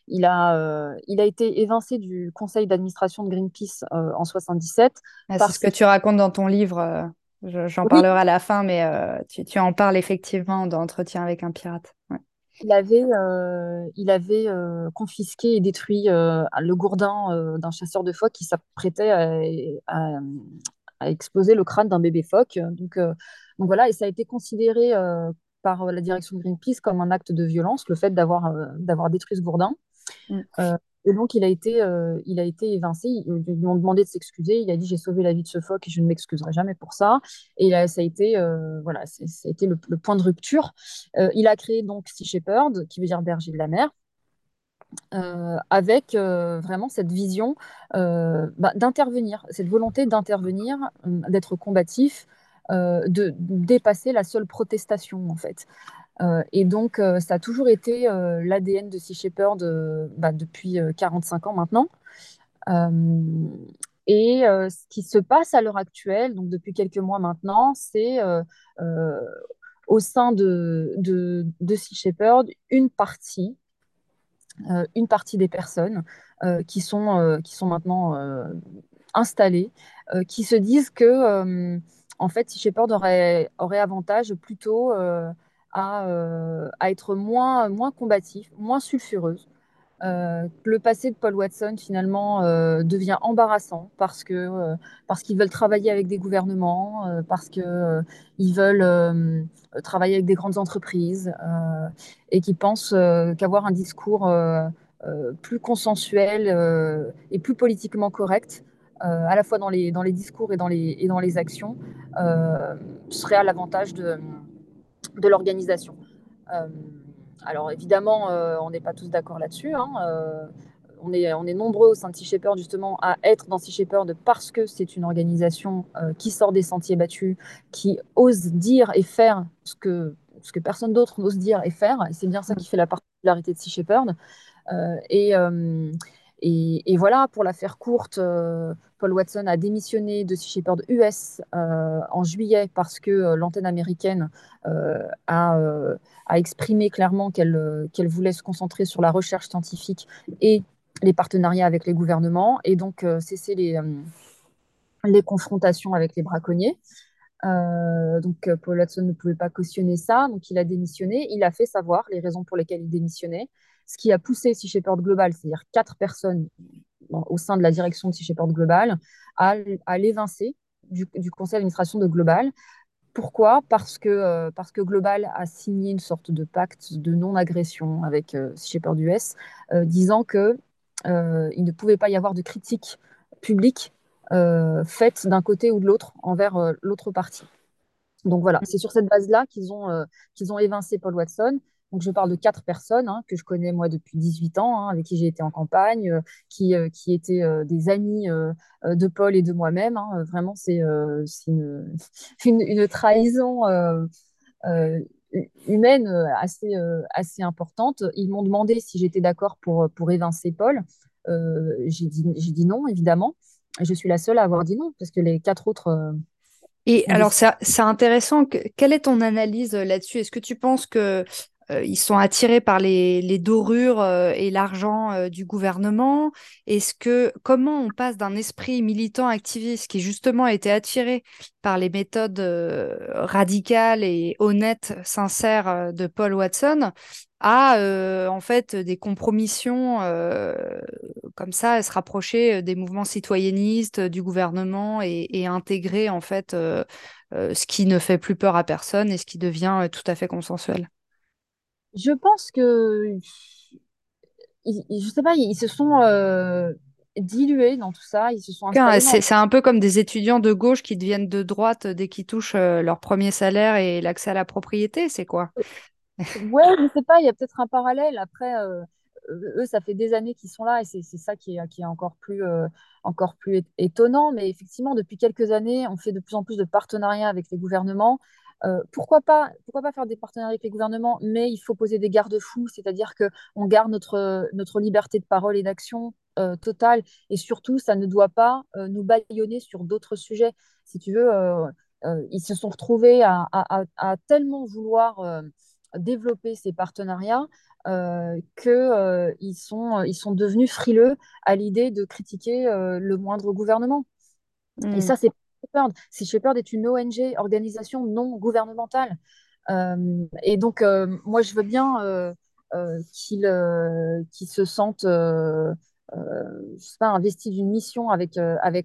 il a, euh, il a été évincé du conseil d'administration de Greenpeace euh, en 77 Ah, c'est ce parce que tu racontes dans ton livre. euh, je- j'en oui, parlerai à la fin, mais euh, tu, tu en parles effectivement dans Entretien avec un pirate. Ouais. il avait, euh, il avait euh, confisqué et détruit euh, le gourdin euh, d'un chasseur de phoques qui s'apprêtait à, à- à exploser le crâne d'un bébé phoque. Donc, euh, donc voilà, et ça a été considéré euh, par la direction de Greenpeace comme un acte de violence, le fait d'avoir euh, d'avoir détruit ce gourdin. Mm. Et donc, il a été, il a été évincé. Ils, ils lui ont demandé de s'excuser. Il a dit, j'ai sauvé la vie de ce phoque et je ne m'excuserai jamais pour ça. Et là, ça a été, voilà, ça a été le, le point de rupture. Il a créé donc Sea Shepherd, qui veut dire berger de la mer, euh, avec euh, vraiment cette vision euh, bah, d'intervenir, cette volonté d'intervenir, euh, d'être combatif, de dépasser la seule protestation, en fait. Et donc, ça a toujours été l'ADN de Sea Shepherd bah, depuis euh, 45 ans maintenant. Et ce qui se passe à l'heure actuelle, donc depuis quelques mois maintenant, c'est au sein de, de, de Sea Shepherd une partie, une partie des personnes euh, qui, sont, euh, qui maintenant euh, installées, euh, qui se disent que euh, en fait, Sea Shepherd aurait, aurait avantage plutôt euh, à, euh, à être moins, moins combatif, moins sulfureuse. Euh, le passé de Paul Watson finalement euh, devient embarrassant parce que euh, parce qu'ils veulent travailler avec des gouvernements, parce que ils veulent travailler avec des grandes entreprises et qui pensent qu'avoir un discours plus consensuel et plus politiquement correct, à la fois dans les dans les discours et dans les et dans les actions, serait à l'avantage de de l'organisation. Alors évidemment, euh, on n'est pas tous d'accord là-dessus. Hein, euh, on, est, on est nombreux au sein de Sea Shepherd justement à être dans Sea Shepherd parce que c'est une organisation euh, qui sort des sentiers battus, qui ose dire et faire ce que, ce que personne d'autre n'ose dire et faire. Et c'est bien ça Mm. qui fait la particularité de Sea Shepherd. Euh, et, euh, et, voilà, pour la faire courte, euh, Paul Watson a démissionné de Sea Shepherd US euh, en juillet parce que euh, l'antenne américaine a, exprimé clairement qu'elle qu voulait se concentrer sur la recherche scientifique et les partenariats avec les gouvernements et donc cesser les, confrontations avec les braconniers. Donc Paul Watson ne pouvait pas cautionner ça, donc il a démissionné. Il a fait savoir les raisons pour lesquelles il démissionnait, ce qui a poussé Sea Shepherd Global, c'est-à-dire quatre personnes au sein de la direction de Sea Shepherd Global, à, l'évincer du, conseil d'administration de Global. Pourquoi? Parce que, euh, parce que Global a signé une sorte de pacte de non-agression avec euh, Sea Shepherd US, euh, disant que il ne pouvait pas y avoir de critique publique euh, faite d'un côté ou de l'autre envers euh, l'autre partie. Donc voilà, c'est sur cette base-là qu'ils ont, euh, qu'ils ont évincé Paul Watson. Donc je parle de quatre personnes hein, que je connais moi depuis 18 ans, hein, avec qui j'ai été en campagne, euh, qui, euh, qui étaient euh, des amis de Paul et de moi-même. Hein. Vraiment, c'est une, une, une, trahison humaine assez, assez importante. Ils m'ont demandé si j'étais d'accord pour, pour évincer Paul. j'ai dit, dit non, évidemment. Je suis la seule à avoir dit non, parce que les quatre autres et alors, c'est intéressant. Quelle est ton analyse là-dessus? Est-ce que tu penses que ils sont attirés par les, les dorures euh, et l'argent euh, du gouvernement. Est-ce que comment on passe d'un esprit militant activiste qui justement a été attiré par les méthodes euh, radicales et honnêtes, sincères euh, de Paul Watson à euh, en fait des compromissions comme ça, se rapprocher des mouvements citoyennistes, du gouvernement et, et intégrer en fait ce qui ne fait plus peur à personne et ce qui devient tout à fait consensuel? Je pense que, ils, je sais pas, ils se sont euh, dilués dans tout ça, ils se sont installés. Dans... C'est un peu comme des étudiants de gauche qui deviennent de droite dès qu'ils touchent euh, leur premier salaire et l'accès à la propriété, c'est quoi? Ouais, je sais pas, il y a peut-être un parallèle. Après, euh, eux, ça fait des années qu'ils sont là et c'est ça qui est, qui est encore plus, euh, encore plus étonnant. Mais effectivement, depuis quelques années, on fait de plus en plus de partenariats avec les gouvernements. Euh, pourquoi pas, pourquoi pas faire des partenariats avec les gouvernements, mais il faut poser des garde-fous, c'est-à-dire qu'on garde notre, notre liberté de parole et d'action euh, totale, et surtout, ça ne doit pas euh, nous bâillonner sur d'autres sujets. Si tu veux, ils se sont retrouvés à, à- à- à tellement vouloir développer ces partenariats euh, que euh, ils sont, ils sont devenus frileux à l'idée de critiquer euh, le moindre gouvernement. Et Mm. ça, c'est Shepherd. Sea Shepherd est une ONG, organisation non gouvernementale. Euh, et donc, euh, moi, je veux bien euh, qu'ils se sentent, je sais pas, investis d'une mission avec,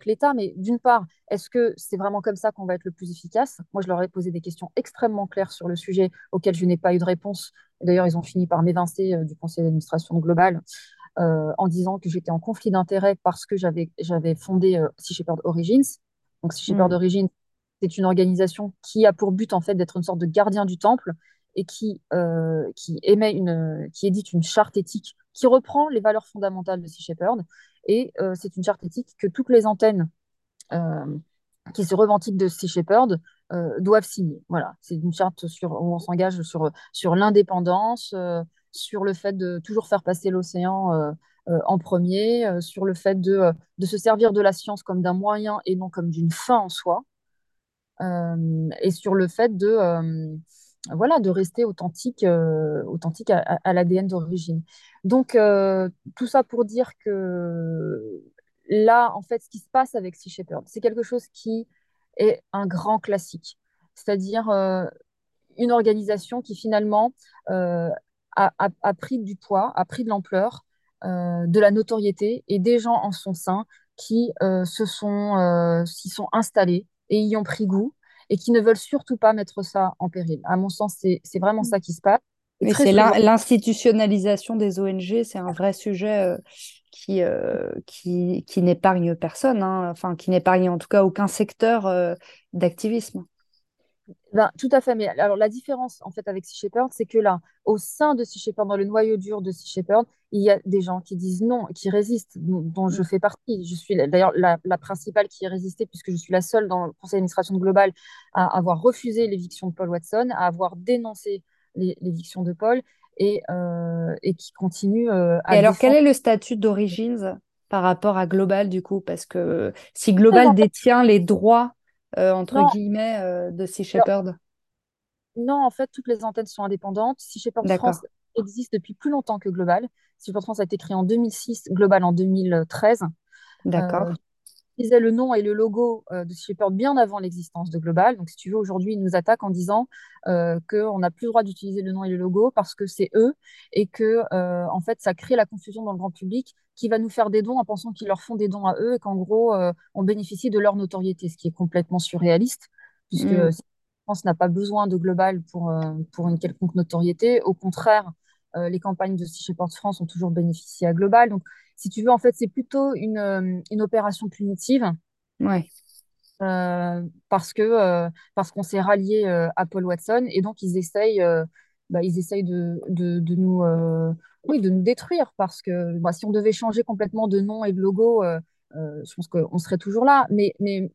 l'État. Mais d'une part, est-ce que c'est vraiment comme ça qu'on va être le plus efficace? Moi, je leur ai posé des questions extrêmement claires sur le sujet auxquelles je n'ai pas eu de réponse. D'ailleurs, ils ont fini par m'évincer du conseil d'administration global en disant que j'étais en conflit d'intérêts parce que j'avais j'avais fondé euh, Sea Shepherd Origins. Donc Sea Shepherd Mm. Origins, c'est une organisation qui a pour but en fait d'être une sorte de gardien du temple et qui, euh, qui émet une, qui édite une charte éthique qui reprend les valeurs fondamentales de Sea Shepherd. Et euh, c'est une charte éthique que toutes les antennes euh, qui se revendiquent de Sea Shepherd doivent signer. Voilà, c'est une charte sur, où on s'engage sur, sur l'indépendance, sur le fait de toujours faire passer l'océan en premier, euh, sur le fait de, euh, de se servir de la science comme d'un moyen et non comme d'une fin en soi, euh, et sur le fait de, euh, voilà, de rester authentique, euh, authentique à, l'ADN d'origine. Donc, euh, tout ça pour dire que là, en fait, ce qui se passe avec Sea Shepherd, c'est quelque chose qui est un grand classique. C'est-à-dire euh, une organisation qui finalement euh, a, a- pris du poids, a pris de l'ampleur, euh, de la notoriété et des gens en son sein qui euh, se sont, euh, s'y sont installés et y ont pris goût et qui ne veulent surtout pas mettre ça en péril. À mon sens, c'est, vraiment ça qui se passe. Mais c'est l'institutionnalisation des ONG, c'est un vrai sujet euh, qui, euh, qui, qui n'épargne personne, hein, enfin qui n'épargne en tout cas aucun secteur euh, d'activisme. Ben, tout à fait. Mais alors, la différence, en fait, avec Sea Shepherd, c'est que là, au sein de Sea Shepherd, dans le noyau dur de Sea Shepherd, il y a des gens qui disent non, qui résistent, dont, je Mm. fais partie. Je suis d'ailleurs la, la principale qui a résisté, puisque je suis la seule dans le conseil d'administration de Global à avoir refusé l'éviction de Paul Watson, à avoir dénoncé l'é- l'éviction de Paul, et, euh, et qui continue euh, Et à alors, quel est le statut d'Origins par rapport à Global du coup? Parce que si Global détient les droits, euh, entre Non, guillemets, euh, de Sea Shepherd, non, en fait, toutes les antennes sont indépendantes. Sea Shepherd France existe depuis plus longtemps que Global. Sea Shepherd France a été créé en 2006, Global en 2013. Euh, d'accord. Utilisait le nom et le logo euh, de Shepherd bien avant l'existence de Global. Donc, si tu veux, aujourd'hui, ils nous attaquent en disant euh, qu'on n'a plus le droit d'utiliser le nom et le logo parce que c'est eux et que, euh, en fait, ça crée la confusion dans le grand public qui va nous faire des dons en pensant qu'ils leur font des dons à eux et qu'en gros, on bénéficie de leur notoriété, ce qui est complètement surréaliste puisque Mm. France n'a pas besoin de Global pour, pour une quelconque notoriété. Au contraire, euh, les campagnes de Sea Shepherd France ont toujours bénéficié à Global. Donc, si tu veux, en fait, c'est plutôt une, euh, une opération punitive. Ouais. euh, parce que euh, parce qu'on s'est rallié à Paul Watson. Et donc ils essayent bah, ils essayent de, de, de nous oui de nous détruire. Parce que bah, si on devait changer complètement de nom et de logo je pense qu'on serait toujours là. Mais mais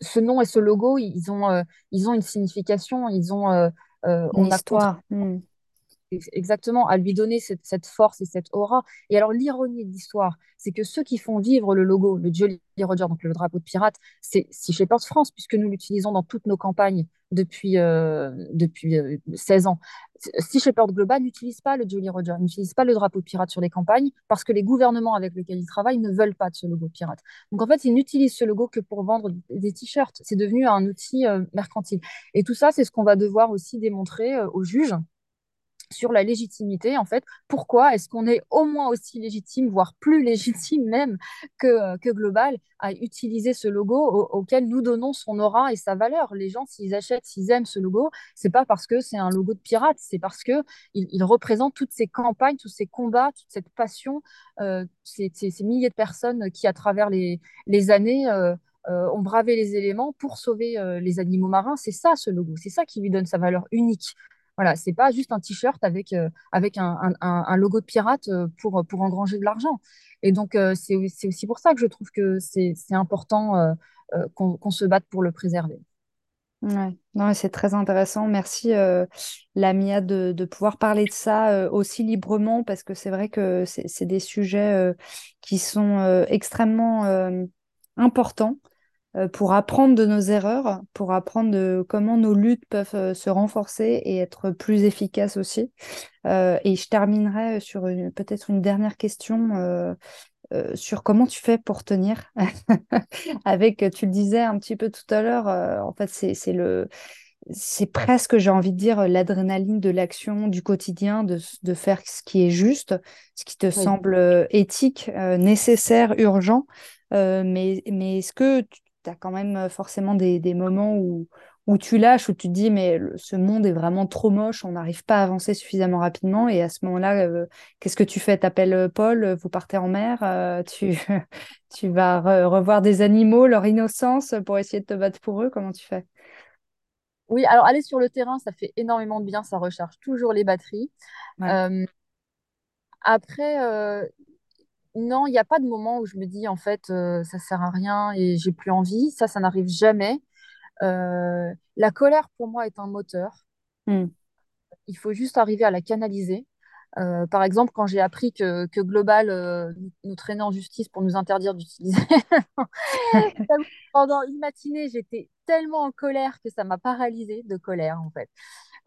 ce nom et ce logo ils ont ils ont une signification. Ils ont euh, Une on a. Exactement, à lui donner cette, force et cette aura. Et alors, l'ironie de l'histoire, c'est que ceux qui font vivre le logo, le Jolly Roger, donc le drapeau de pirate, c'est Sea Shepherd France, puisque nous l'utilisons dans toutes nos campagnes depuis, euh, depuis euh, 16 ans. Sea Shepherd Global n'utilise pas le Jolly Roger, n'utilise pas le drapeau de pirate sur les campagnes, parce que les gouvernements avec lesquels ils travaillent ne veulent pas de ce logo pirate. Donc, en fait, ils n'utilisent ce logo que pour vendre des t-shirts. C'est devenu un outil euh, mercantile. Et tout ça, c'est ce qu'on va devoir aussi démontrer euh, aux juges sur la légitimité, en fait. Pourquoi est-ce qu'on est au moins aussi légitime, voire plus légitime même que, euh, que Global, à utiliser ce logo au- auquel nous donnons son aura et sa valeur? Les gens, s'ils achètent, s'ils aiment ce logo, c'est pas parce que c'est un logo de pirate, c'est parce que il, représente toutes ces campagnes, tous ces combats, toute cette passion, euh, ces, milliers de personnes qui, à travers les, années, euh, ont bravé les éléments pour sauver les animaux marins. C'est ça, ce logo. C'est ça qui lui donne sa valeur unique. Voilà, c'est pas juste un t-shirt avec, euh, avec un, un- logo de pirate euh, pour, pour engranger de l'argent. Et donc, euh, c'est, aussi pour ça que je trouve que c'est, important euh, qu'on, qu'on se batte pour le préserver. Ouais. C'est très intéressant. Merci, Lamia, de, de pouvoir parler de ça aussi librement parce que c'est vrai que c'est des sujets qui sont extrêmement importants pour apprendre de nos erreurs, pour apprendre de comment nos luttes peuvent se renforcer et être plus efficaces aussi. et je terminerai sur peut-être une dernière question. sur comment tu fais pour tenir avec, tu le disais un petit peu tout à l'heure, en fait, c'est le, c'est presque, j'ai envie de dire, l'adrénaline de l'action du quotidien, de, de, faire ce qui est juste, ce qui te semble euh, éthique, euh, nécessaire, urgent. Euh, mais, mais est-ce que tu as quand même forcément des, des, moments où, où tu lâches, où tu te dis, mais ce monde est vraiment trop moche, on n'arrive pas à avancer suffisamment rapidement. Et à ce moment-là, qu'est-ce que tu fais? Tu appelles Paul, vous partez en mer, tu, tu vas revoir des animaux, leur innocence pour essayer de te battre pour eux. Comment tu fais? Oui, alors aller sur le terrain, ça fait énormément de bien, ça recharge toujours les batteries. Euh, après, euh, non, il n'y a pas de moment où je me dis en fait euh, ça sert à rien et j'ai plus envie. Ça, ça n'arrive jamais. la colère pour moi est un moteur. Hmm. Il faut juste arriver à la canaliser. par exemple, quand j'ai appris que, que Global nous traînait en justice pour nous interdire d'utiliser pendant une matinée, j'étais tellement en colère que ça m'a paralysée de colère, en fait.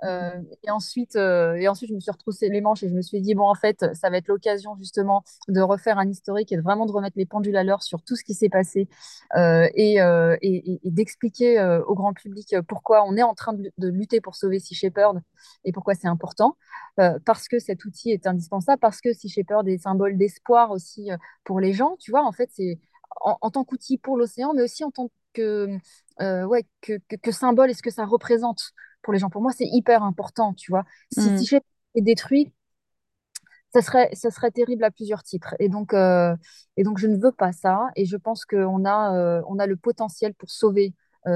Euh, et, ensuite, euh, et ensuite, je me suis retroussé les manches et je me suis dit, bon, en fait, ça va être l'occasion justement de refaire un historique et vraiment de remettre les pendules à l'heure sur tout ce qui s'est passé euh, et, d'expliquer au grand public pourquoi on est en train de, lutter pour sauver Sea Shepherd et pourquoi c'est important. parce que cet outil est indispensable, parce que Sea Shepherd est symbole d'espoir aussi pour les gens. Tu vois, en fait, c'est en, tant qu'outil pour l'océan, mais aussi en tant que, ouais, que, symbole et ce que ça représente pour les gens. Pour moi, c'est hyper important, tu vois. Si, mm. si est détruit, ça serait, ça serait terrible à plusieurs titres. Et donc, euh, et donc je ne veux pas ça. Et je pense qu'on a, euh, on a le potentiel pour sauver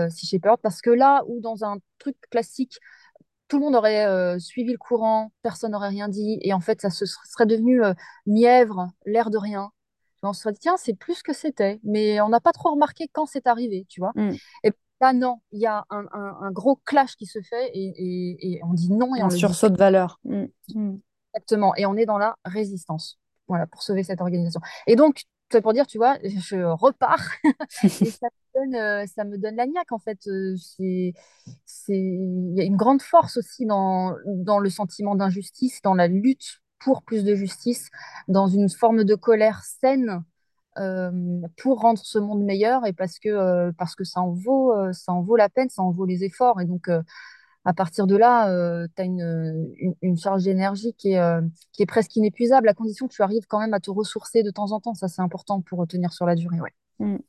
Sea Shepherd. Parce que là où dans un truc classique, tout le monde aurait suivi le courant, personne n'aurait rien dit. Et en fait, ça se serait devenu mièvre, l'air de rien on se dit, tiens, c'est plus que c'était, mais on n'a pas trop remarqué quand c'est arrivé, tu vois. Mm. Et là, non, il y a un, gros clash qui se fait et, on dit non. Et un sursaut de valeur. Mm. Mm. Exactement. Et on est dans la résistance, voilà, pour sauver cette organisation. Et donc, c'est pour dire, tu vois, je repars et ça me donne, euh, ça me donne la niaque, en fait. Euh, c'est, il y a une grande force aussi dans, dans le sentiment d'injustice, dans la lutte pour plus de justice, dans une forme de colère saine pour rendre ce monde meilleur et parce que, euh, parce que ça, en vaut, euh, ça en vaut la peine, ça en vaut les efforts. Et donc, à partir de là, tu as une, une, charge d'énergie qui est, qui est presque inépuisable, à condition que tu arrives quand même à te ressourcer de temps en temps. Ça, c'est important pour tenir sur la durée. Ouais. Mm.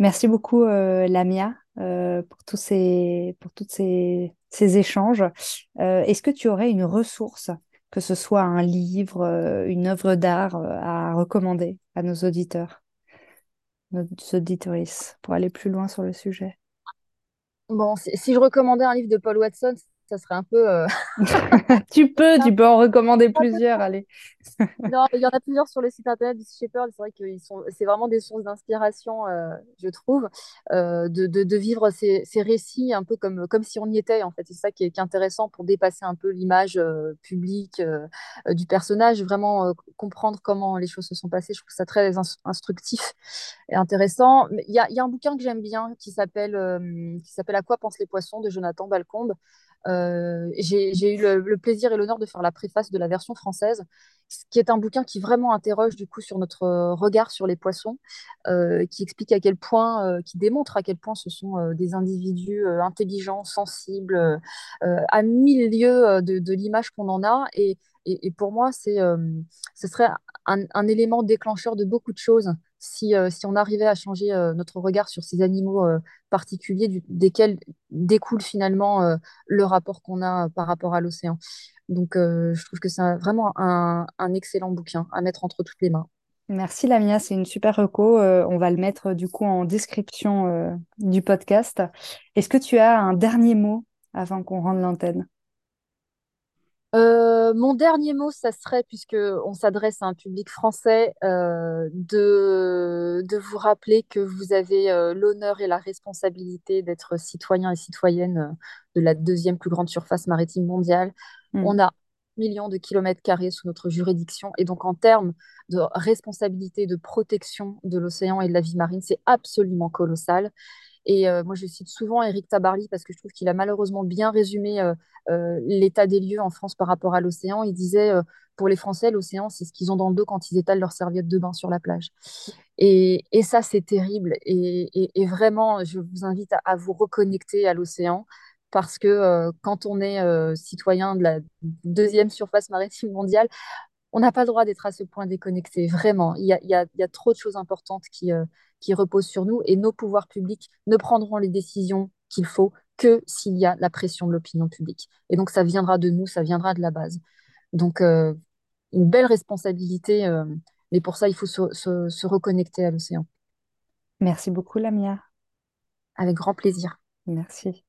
Merci beaucoup, Lamia, pour tous ces, pour toutes ces, ces échanges. Est-ce que tu aurais une ressource que ce soit un livre, euh, une œuvre d'art euh, à recommander? À nos auditeurs, nos auditrices, pour aller plus loin sur le sujet. Bon, si, je recommandais un livre de Paul Watson, ça serait un peu. Euh, tu peux, tu peux en recommander plusieurs, allez. non, il y en a plusieurs sur le site internet du Shepherd. C'est vrai que c'est vraiment des sources d'inspiration, euh, je trouve, euh, de, de, vivre ces, ces, récits un peu comme, comme si on y était, en fait. C'est ça qui est, intéressant pour dépasser un peu l'image publique du personnage, vraiment comprendre comment les choses se sont passées. Je trouve ça très instructif et intéressant. Il y a, y a, un bouquin que j'aime bien qui s'appelle qui s'appelle À quoi pensent les poissons de Jonathan Balcombe. Euh, j'ai eu le, plaisir et l'honneur de faire la préface de la version française, qui est un bouquin qui vraiment interroge du coup sur notre regard sur les poissons, euh, qui explique à quel point, euh, qui démontre à quel point ce sont des individus intelligents, sensibles, à mille lieues de, de l'image qu'on en a. Et, et, pour moi, c'est, ce serait un, élément déclencheur de beaucoup de choses si, si on arrivait à changer notre regard sur ces animaux particuliers desquels découle finalement le rapport qu'on a par rapport à l'océan. Donc, je trouve que c'est vraiment un, un, excellent bouquin à mettre entre toutes les mains. Merci Lamia, c'est une super reco. on va le mettre du coup en description du podcast. Est-ce que tu as un dernier mot avant qu'on rende l'antenne? Euh, mon dernier mot, ça serait, puisque on s'adresse à un public français, euh, de, de vous rappeler que vous avez euh, l'honneur et la responsabilité d'être citoyen et citoyenne de la deuxième plus grande surface maritime mondiale. Hmm. On a millions de kilomètres carrés sous notre juridiction. Et donc, en termes de responsabilité, de protection de l'océan et de la vie marine, c'est absolument colossal. Et euh, moi, je cite souvent Eric Tabarly parce que je trouve qu'il a malheureusement bien résumé euh, euh, l'état des lieux en France par rapport à l'océan. Il disait, pour les Français, l'océan, c'est ce qu'ils ont dans le dos quand ils étalent leur serviette de bain sur la plage. Et, ça, c'est terrible. Et, vraiment, je vous invite à, vous reconnecter à l'océan parce que quand on est citoyen de la deuxième surface maritime mondiale, on n'a pas le droit d'être à ce point déconnecté. Vraiment, il y a, y a, y a trop de choses importantes qui, euh, qui reposent sur nous et nos pouvoirs publics ne prendront les décisions qu'il faut que s'il y a la pression de l'opinion publique. Et donc, ça viendra de nous, ça viendra de la base. Donc, une belle responsabilité, mais pour ça, il faut se, se, se reconnecter à l'océan. Merci beaucoup, Lamia. Avec grand plaisir. Merci.